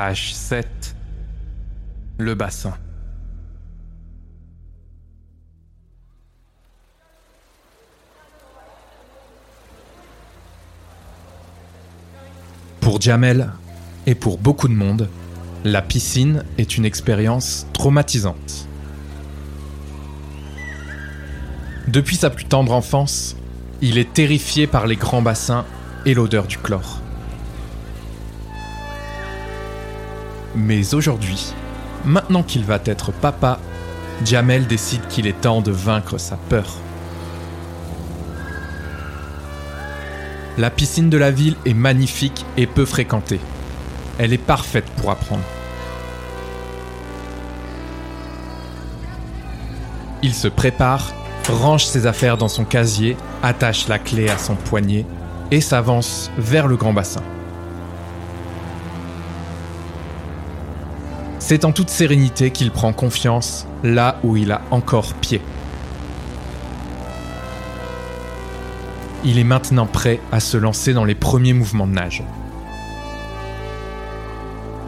Page 7. Le bassin. Pour Jamel et pour beaucoup de monde, la piscine est une expérience traumatisante. Depuis sa plus tendre enfance, il est terrifié par les grands bassins et l'odeur du chlore. Mais aujourd'hui, maintenant qu'il va être papa, Jamel décide qu'il est temps de vaincre sa peur. La piscine de la ville est magnifique et peu fréquentée. Elle est parfaite pour apprendre. Il se prépare, range ses affaires dans son casier, attache la clé à son poignet et s'avance vers le grand bassin. C'est en toute sérénité qu'il prend confiance là où il a encore pied. Il est maintenant prêt à se lancer dans les premiers mouvements de nage.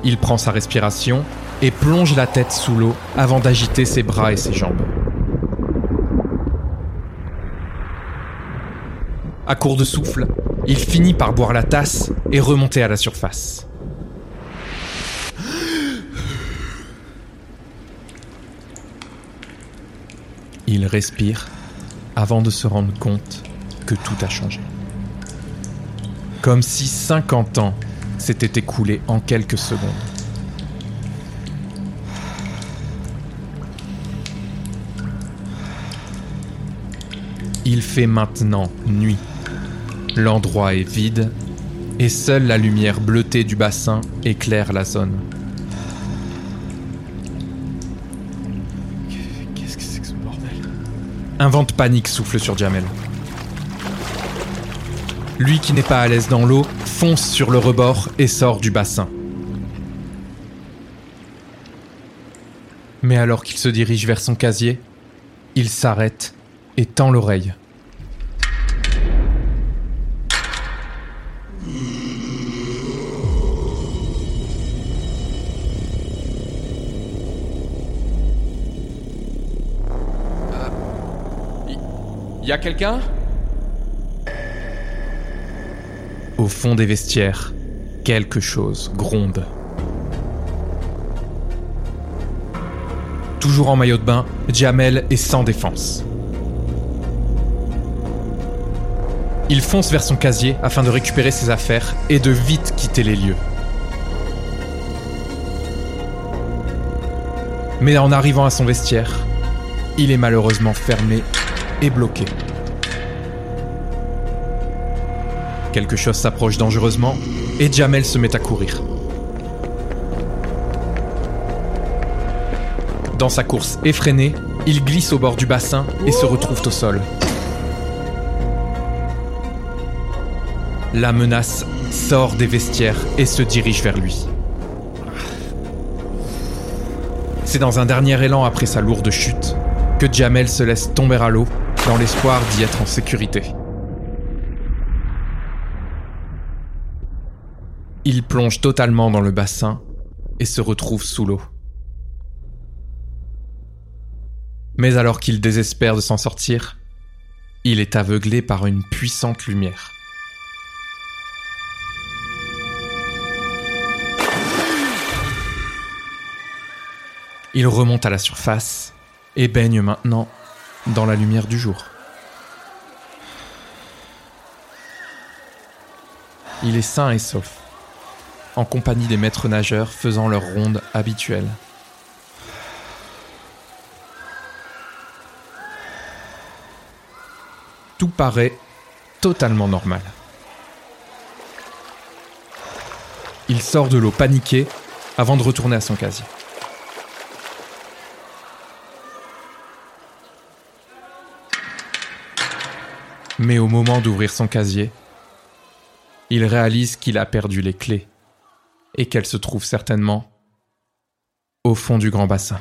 Il prend sa respiration et plonge la tête sous l'eau avant d'agiter ses bras et ses jambes. À court de souffle, il finit par boire la tasse et remonter à la surface. Il respire avant de se rendre compte que tout a changé. Comme si 50 ans s'étaient écoulés en quelques secondes. Il fait maintenant nuit. L'endroit est vide et seule la lumière bleutée du bassin éclaire la zone. Un vent de panique souffle sur Jamel. Lui qui n'est pas à l'aise dans l'eau, fonce sur le rebord et sort du bassin. Mais alors qu'il se dirige vers son casier, il s'arrête et tend l'oreille. Y a quelqu'un? Au fond des vestiaires, quelque chose gronde. Toujours en maillot de bain, Jamel est sans défense. Il fonce vers son casier afin de récupérer ses affaires et de vite quitter les lieux. Mais en arrivant à son vestiaire, il est malheureusement fermé bloqué. Quelque chose s'approche dangereusement et Jamel se met à courir. Dans sa course effrénée, il glisse au bord du bassin et se retrouve au sol. La menace sort des vestiaires et se dirige vers lui. C'est dans un dernier élan après sa lourde chute que Jamel se laisse tomber à l'eau dans l'espoir d'y être en sécurité. Il plonge totalement dans le bassin et se retrouve sous l'eau. Mais alors qu'il désespère de s'en sortir, il est aveuglé par une puissante lumière. Il remonte à la surface et baigne maintenant dans la lumière du jour. Il est sain et sauf, en compagnie des maîtres nageurs faisant leur ronde habituelle. Tout paraît totalement normal. Il sort de l'eau paniqué avant de retourner à son casier. Mais au moment d'ouvrir son casier, il réalise qu'il a perdu les clés et qu'elles se trouvent certainement au fond du grand bassin.